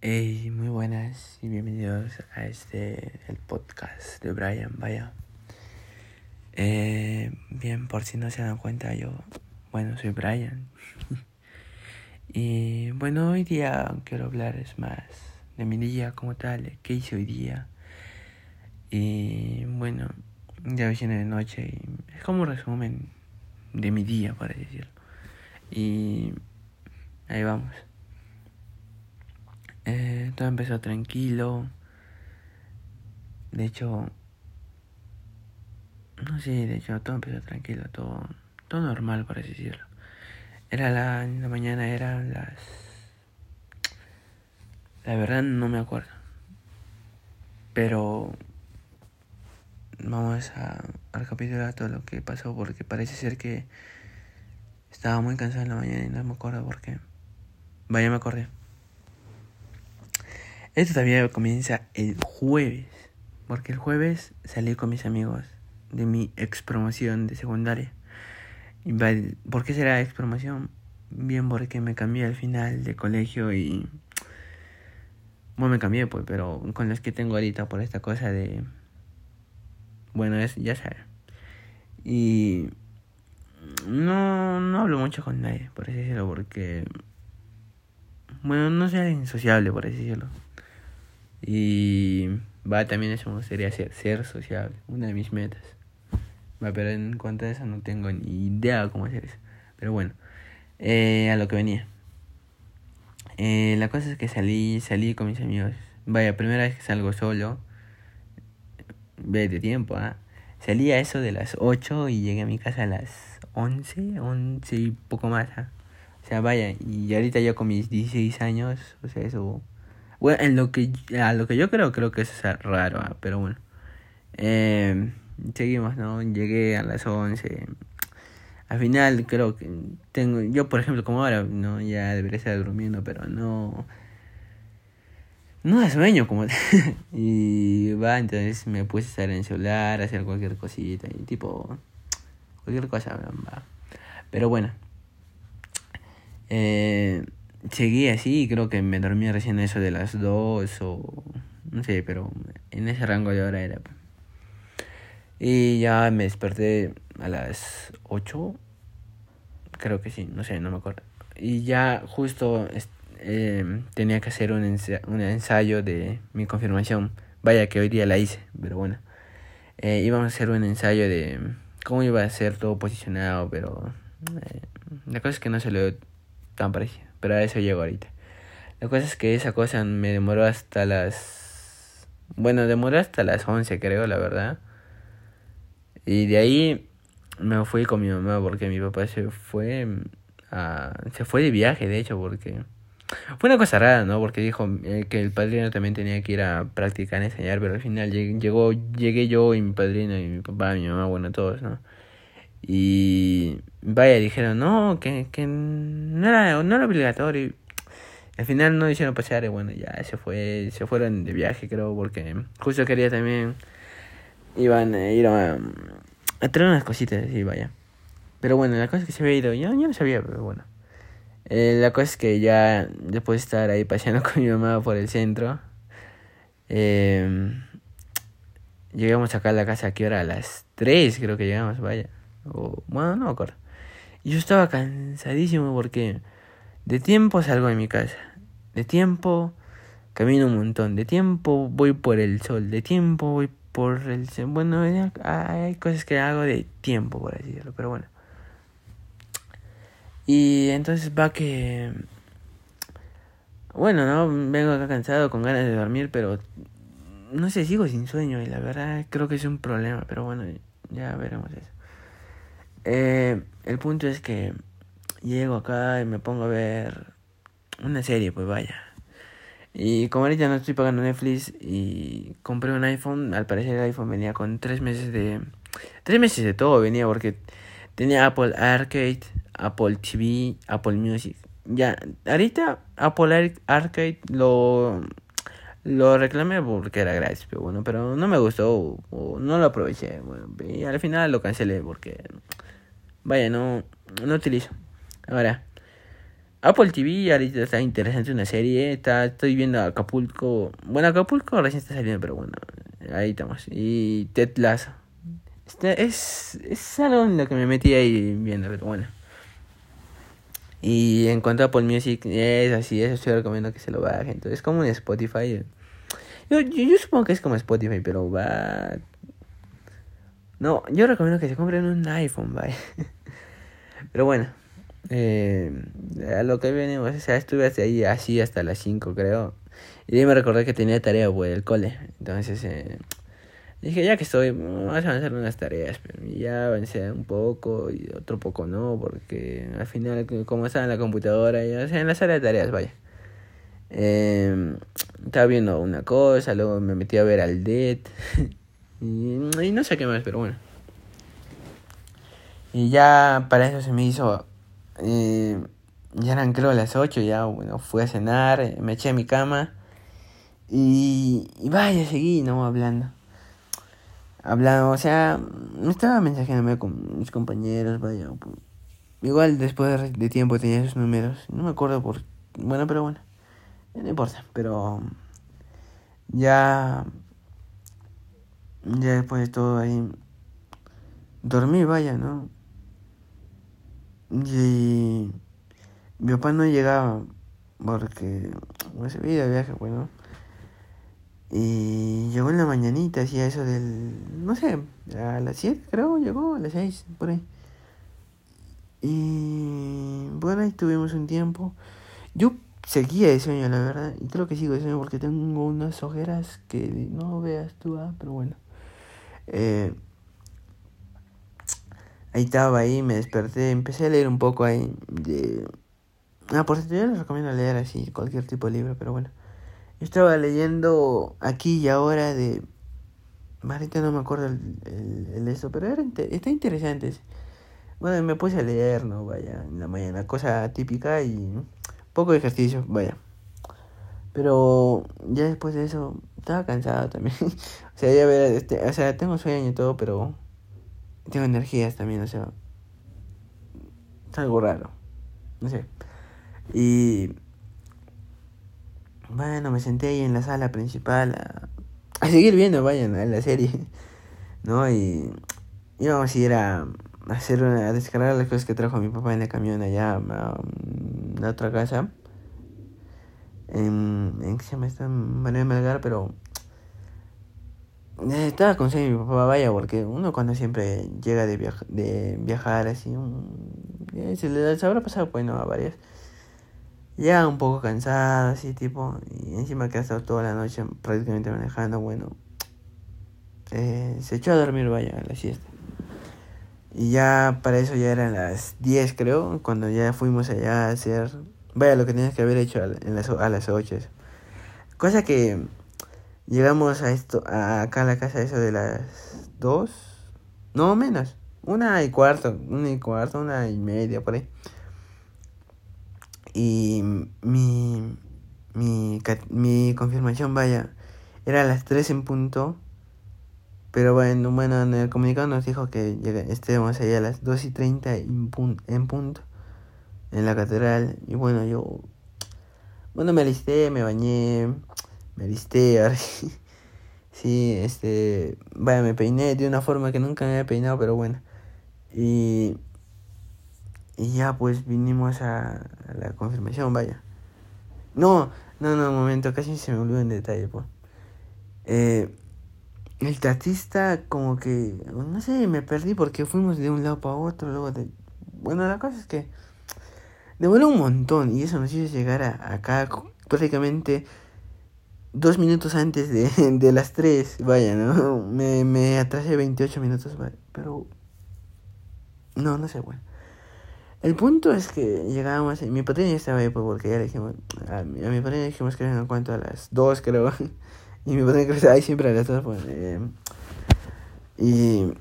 Hey, muy buenas y bienvenidos a este, el podcast de Brian, vaya. Eh, bien, por si no se dan cuenta, yo, bueno, soy Brian. y bueno, hoy día quiero hablarles más de mi día como tal, qué hice hoy día. Y bueno, ya viene de noche y es como un resumen de mi día, para decirlo. Y ahí vamos. Eh, todo empezó tranquilo. De hecho, no sé, de hecho todo empezó tranquilo, todo, todo normal, por así decirlo. Era la, la mañana, eran las... La verdad no me acuerdo. Pero vamos a, a recapitular todo lo que pasó porque parece ser que estaba muy cansado en la mañana y no me acuerdo por qué. Vaya, me acordé. Esto también comienza el jueves. Porque el jueves salí con mis amigos de mi ex promoción de secundaria. ¿Por qué será ex promoción? Bien porque me cambié al final de colegio y... Bueno, me cambié pues, pero con los que tengo ahorita por esta cosa de... Bueno, es, ya sabes. Y... No, no hablo mucho con nadie, por así decirlo, porque... Bueno, no soy insociable, por así decirlo. Y va, también eso me gustaría ser, ser sociable, una de mis metas. Va, pero en cuanto a eso no tengo ni idea de cómo hacer eso. Pero bueno, eh, a lo que venía. Eh, la cosa es que salí, salí con mis amigos. Vaya, primera vez que salgo solo. Ve de tiempo, ¿ah? Salí a eso de las 8 y llegué a mi casa a las 11, 11 y poco más. ¿ah? O sea, vaya, y ahorita yo con mis 16 años, o sea, eso bueno, en lo que, a lo que yo creo, creo que es raro, ah, pero bueno. Eh, seguimos, ¿no? Llegué a las 11. Al final creo que tengo, yo por ejemplo como ahora, no, ya debería estar durmiendo, pero no, no da sueño como y va, entonces me puse a estar en el celular, hacer cualquier cosita y tipo, cualquier cosa, va. Pero bueno, eh, seguí así, creo que me dormí recién eso de las 2 o no sé, pero en ese rango de hora era. Y ya me desperté a las 8, creo que sí, no sé, no me acuerdo. Y ya justo eh, tenía que hacer un, un ensayo de mi confirmación. Vaya que hoy día la hice, pero bueno. Eh, íbamos a hacer un ensayo de cómo iba a ser todo posicionado, pero eh, la cosa es que no se lo tan parecido. Pero a eso llego ahorita. La cosa es que esa cosa me demoró hasta las... Bueno, demoró hasta las 11 creo, la verdad. Y de ahí me fui con mi mamá porque mi papá se fue a... Se fue de viaje, de hecho, porque... Fue una cosa rara, ¿no? Porque dijo eh, que el padrino también tenía que ir a practicar, enseñar, pero al final llegué yo y mi padrino y mi papá, mi mamá, bueno, todos, ¿no? Y vaya, dijeron, no, que, que no, era, no era obligatorio. Al final no hicieron pasear y bueno, ya se fue, se fueron de viaje creo, porque justo quería también, iban a ir a, traer unas cositas así, vaya. Pero bueno, la cosa es que se había ido, yo, yo no sabía, pero bueno. Eh, la cosa es que ya después de estar ahí paseando con mi mamá por el centro, eh, llegamos acá a la casa, ¿a hora? A las 3 creo que llegamos, vaya. O, bueno, no me acuerdo. Yo estaba cansadísimo porque de tiempo salgo de mi casa. De tiempo camino un montón. De tiempo voy por el sol. De tiempo voy por el... Bueno, hay cosas que hago de tiempo, por así decirlo. Pero bueno. Y entonces va que... Bueno, no, vengo acá cansado, con ganas de dormir, pero no sé, sigo sin sueño y la verdad creo que es un problema, pero bueno, ya veremos eso. Eh, el punto es que llego acá y me pongo a ver una serie, pues vaya. Y como ahorita no estoy pagando Netflix y compré un iPhone, al parecer el iPhone venía con tres meses de... Tres meses de todo venía porque tenía Apple Arcade, Apple TV, Apple Music. Ya, ahorita Apple Arcade lo, lo reclamé porque era gratis, pero bueno, pero no me gustó no lo aproveché. Bueno, y al final lo cancelé porque Vaya, no, no utilizo. Ahora, Apple TV ahorita está interesante una serie. Está, estoy viendo Acapulco. Bueno, Acapulco recién está saliendo, pero bueno, ahí estamos. Y Ted Lasso. Este, es, es algo en lo que me metí ahí viendo, pero bueno. Y en cuanto a Apple Music, es así, eso estoy recomiendo que se lo bajen. Entonces, es como un Spotify. Yo, yo, supongo que es como Spotify, pero va. No, yo recomiendo que se compren un iPhone, vaya. pero bueno, eh, a lo que venimos, o sea, estuve ahí así hasta las 5, creo. Y ahí me recordé que tenía tarea, güey, el cole. Entonces, eh, Dije, ya que estoy, vamos a avanzar unas tareas, pero ya avancé un poco y otro poco no, porque al final, como estaba en la computadora, ya, o sea, en la sala de tareas, vaya. Eh, estaba viendo una cosa, luego me metí a ver al y, y, no sé qué más, pero bueno. Y ya para eso se me hizo, eh, ya eran creo las 8, ya bueno, fui a cenar, me eché a mi cama, y, y vaya, seguí, ¿no? Hablando hablando, o sea, me estaba mensajeando con mis compañeros, vaya. Igual después de tiempo tenía esos números, no me acuerdo por... Bueno, pero bueno, no importa, pero ya... Ya después de todo ahí... Dormí, vaya, ¿no? Y... Mi papá no llegaba porque... No se viaje, bueno. Y llegó en la mañanita, hacía eso del, no sé, a las 7 creo, llegó a las 6, por ahí. Y bueno, ahí tuvimos un tiempo. Yo seguía de sueño, la verdad, y creo que sigo de sueño porque tengo unas ojeras que no veas tú, ah, pero bueno. Eh, ahí estaba, ahí me desperté, empecé a leer un poco ahí de... Ah, por cierto, yo les recomiendo leer así cualquier tipo de libro, pero bueno. Estaba leyendo aquí y ahora de... Ahorita no me acuerdo el, eso, pero era está interesante. Bueno, me puse a leer, ¿no? Vaya, en la mañana, cosa típica y poco ejercicio, vaya. Pero ya después de eso, estaba cansado también. o sea, ya ver, este, o sea, tengo sueño y todo, pero tengo energías también, o sea, es algo raro, no sé. Y bueno, me senté ahí en la sala principal a, a seguir viendo, vayan, a la serie, ¿no? Y íbamos a ir a hacer una, a descargar las cosas que trajo mi papá en el camión allá a, la otra casa. En, en ¿qué se llama esta? Manuel Melgar, pero eh, estaba con mi papá, vaya, porque uno cuando siempre llega de, viaja, de viajar así, eh, se le habrá pasado, bueno, a varias ya un poco cansado, así tipo, y encima que ha estado toda la noche prácticamente manejando, bueno, eh, se echó a dormir, vaya, a la siesta. Y ya para eso ya eran las 10 creo, cuando ya fuimos allá a hacer, vaya, lo que tenías que haber hecho a, en las, a las 8. Cosa que llegamos a esto, a acá a la casa eso de las 2, no menos, una y cuarto, una y cuarto, una y media por ahí. Y mi, mi, mi confirmación, vaya, era a las 3 en punto. Pero bueno, bueno, en el comunicado nos dijo que estemos allá a las 2 y 30 en, punto en la catedral. Y bueno, yo, bueno, me alisté, me bañé, me ahora sí, este, vaya, me peiné de una forma que nunca me había peinado, pero bueno. Y y ya pues vinimos a, la confirmación, vaya. No, no, no, un momento, casi se me olvidó en detalle, pues. Eh, el taxista como que, no sé, me perdí porque fuimos de un lado para otro, luego de... Bueno, la cosa es que demoró un montón y eso nos hizo llegar a, acá prácticamente dos minutos antes de, de las tres, vaya, ¿no? Me, me atrasé 28 minutos, pero... No, no sé, bueno. El punto es que llegábamos, mi padrino estaba ahí pues, porque ya le dijimos, a mi, a mi padrino dijimos que en cuanto a las 2 creo, y mi creo que ahí siempre a las 2, pues, eh, y,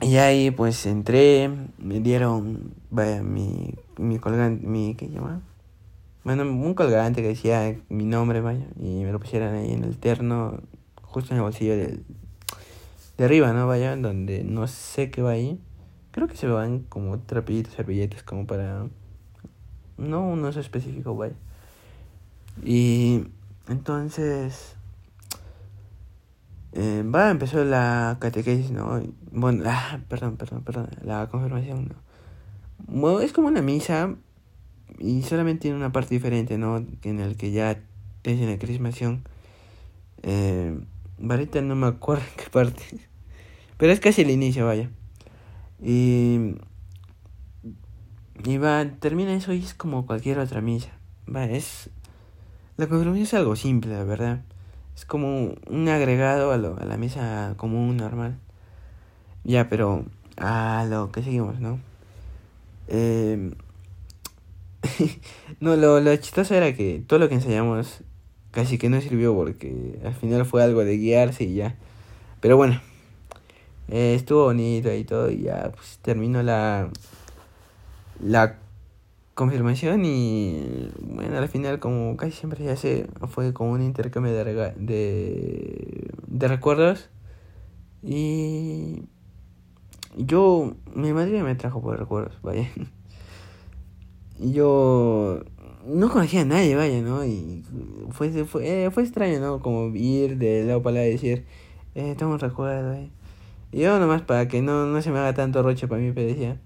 y ahí pues entré, me dieron, vaya, mi, mi colgante, mi, ¿qué llama? Bueno, un colgante que decía mi nombre, vaya, y me lo pusieron ahí en el terno, justo en el bolsillo de arriba, ¿no? Vaya, donde no sé qué va ahí. Creo que se van como trapitos, servilletas, como para no un uso específico, vaya. Y entonces, eh, va, empezó la catequesis, ¿no? Bueno, ah, perdón, perdón, perdón, la confirmación, ¿no? Es como una misa y solamente tiene una parte diferente, ¿no? En el que ya es en la crismación. Eh, ahorita no me acuerdo en qué parte. Pero es casi el inicio, vaya. Y, y va, termina eso y es como cualquier otra misa. Va, es... La confirmación es algo simple, la verdad. Es como un agregado a, lo, a la misa común, normal. Ya, pero a lo que seguimos, ¿no? Eh, no, lo, lo chistoso era que todo lo que ensayamos casi que no sirvió porque al final fue algo de guiarse y ya. Pero bueno, eh, estuvo bonito y todo y ya pues terminó la, la confirmación y bueno, al final como casi siempre ya se fue como un intercambio de, de, de recuerdos y yo, mi madre me trajo por recuerdos, vaya. Yo no conocía a nadie, vaya, ¿no? Y fue, fue, eh, fue extraño, ¿no? Como ir de lado para lado y decir, eh, tengo un recuerdo, eh. Y yo nomás para que no, no se me haga tanto roche para mí, pero decía,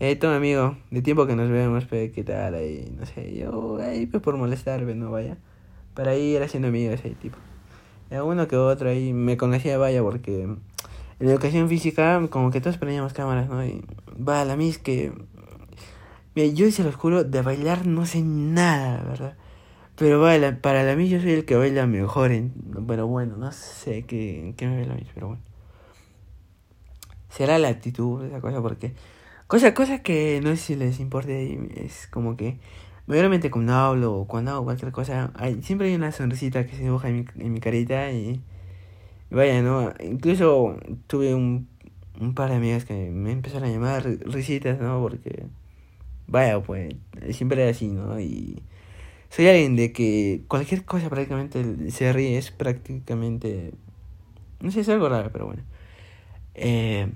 eh, toma amigo, de tiempo que nos vemos, pero qué tal, ahí, no sé, yo, ahí, pues por molestarme, ¿no? Vaya, para ir haciendo amigos ahí, tipo. Y uno que otro ahí me conocía, vaya, porque en educación física, como que todos prendíamos cámaras, ¿no? Y va, la mis que Mira, yo se los juro, de bailar no sé nada, ¿verdad? Pero vale, para la mí yo soy el que baila mejor. En, pero bueno, no sé qué, qué me ve la mí, pero bueno. Será la actitud, esa cosa, porque... Cosa, cosa que no sé si les importe, es como que... Mayormente cuando hablo o cuando hago cualquier cosa, hay, siempre hay una sonrisita que se dibuja en mi, en mi carita y... Vaya, ¿no? Incluso tuve un, un par de amigas que me empezaron a llamar risitas, ¿no? Porque vaya, pues siempre es así, ¿no? Y soy alguien de que cualquier cosa prácticamente se ríe, es prácticamente... No sé, es algo raro, pero bueno. Eh,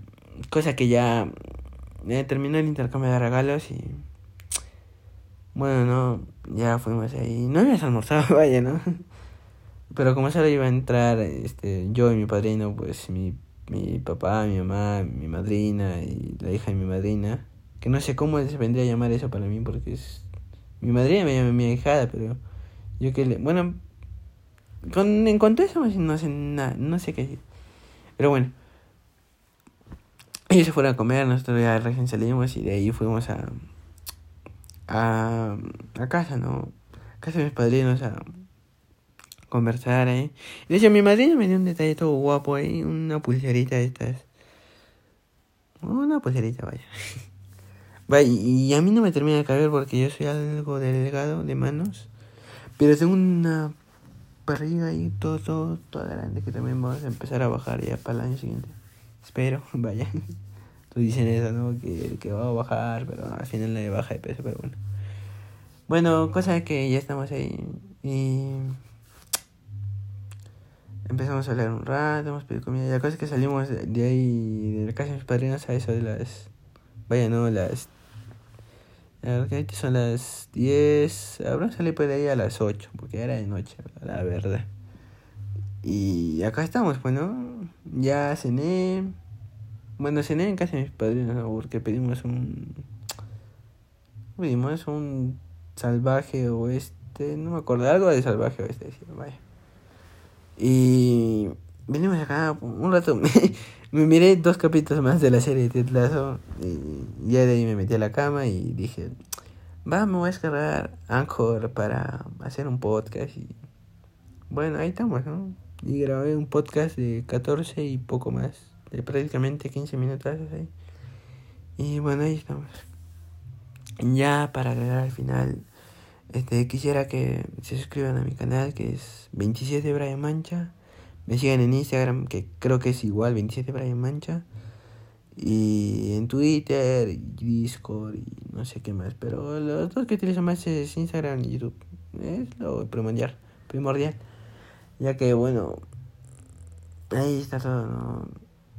cosa que ya eh, terminó el intercambio de regalos y... Bueno, no, ya fuimos ahí. No habías almorzado, vaya, ¿no? Pero como solo iba a entrar este, yo y mi padrino, pues mi, mi papá, mi mamá, mi madrina y la hija de mi madrina que no sé cómo se vendría a llamar eso para mí, porque es... Mi madre me llama mi hijada, pero yo que le... Bueno, con, en cuanto a eso no sé nada, no sé qué decir. Pero bueno. Ellos se fueron a comer, nosotros ya recién salimos y de ahí fuimos a... A, a casa, ¿no? A casa de mis padrinos a conversar ahí. De hecho, mi madrina me dio un detalle todo guapo ahí, una pulserita de estas. Una pulserita, vaya. y a mí no me termina de caber porque yo soy algo delgado de manos. Pero tengo una barriga ahí todo, todo, toda grande que también vamos a empezar a bajar ya para el año siguiente. Espero, vaya. Tú dicen eso, ¿no? Que, que va a bajar, pero al final no le baja de peso, pero bueno. Bueno, cosa que ya estamos ahí y empezamos a hablar un rato, hemos pedido comida. La cosa es que salimos de ahí, de la casa de mis padrinos a eso de las, vaya, no, las que son las 10. Habrá salido por ahí a las 8, porque era de noche, la verdad. Y acá estamos, bueno, ya cené. Bueno, cené en casa de mis padrinos, porque pedimos un. Pedimos un salvaje oeste, no me acuerdo, algo de salvaje oeste, vaya. Y venimos acá un rato. Me miré dos capítulos más de la serie de Ted y ya de ahí me metí a la cama y dije, va, me voy a descargar Anchor para hacer un podcast y bueno, ahí estamos, ¿no? Y grabé un podcast de 14 y poco más, de prácticamente 15 minutos. Y bueno, ahí estamos. Ya para agregar al final, este quisiera que se suscriban a mi canal que es 27 Brian Mancha. Me sigan en Instagram, que creo que es igual, 27 Brian Mancha. Y en Twitter, y Discord, y no sé qué más. Pero los dos que utilizo más es Instagram y YouTube. Es lo primordial. primordial. Ya que, bueno, ahí está todo. ¿no?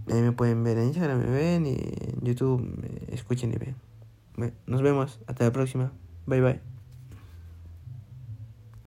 Ahí me pueden ver en Instagram, me ven, y en YouTube me escuchen y ven. Nos vemos. Hasta la próxima. Bye bye.